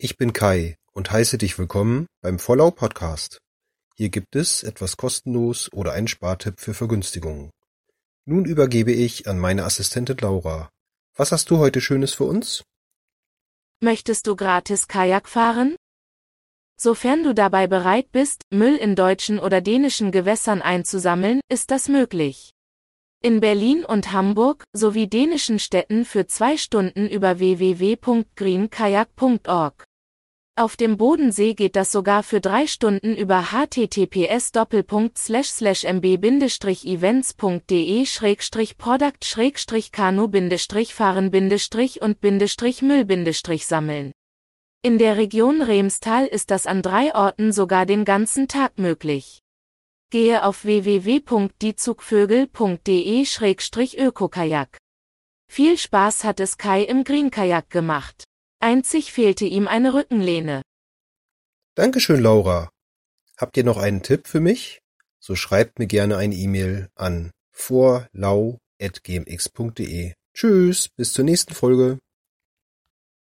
Ich bin Kai und heiße dich willkommen beim Vollau Podcast. Hier gibt es etwas kostenlos oder einen Spartipp für Vergünstigungen. Nun übergebe ich an meine Assistentin Laura. Was hast du heute Schönes für uns? Möchtest du gratis Kajak fahren? Sofern du dabei bereit bist, Müll in deutschen oder dänischen Gewässern einzusammeln, ist das möglich. In Berlin und Hamburg sowie dänischen Städten für zwei Stunden über www.greenkajak.org. Auf dem Bodensee geht das sogar für drei Stunden über https mb-events.de product kanu fahren und müll sammeln. In der Region Remstal ist das an drei Orten sogar den ganzen Tag möglich. Gehe auf www.diezugvögel.de-ökokajak. Viel Spaß hat es Kai im Green-Kajak gemacht. Einzig fehlte ihm eine Rückenlehne. Dankeschön, Laura. Habt ihr noch einen Tipp für mich? So schreibt mir gerne eine E-Mail an vorlau.gmx.de. Tschüss, bis zur nächsten Folge.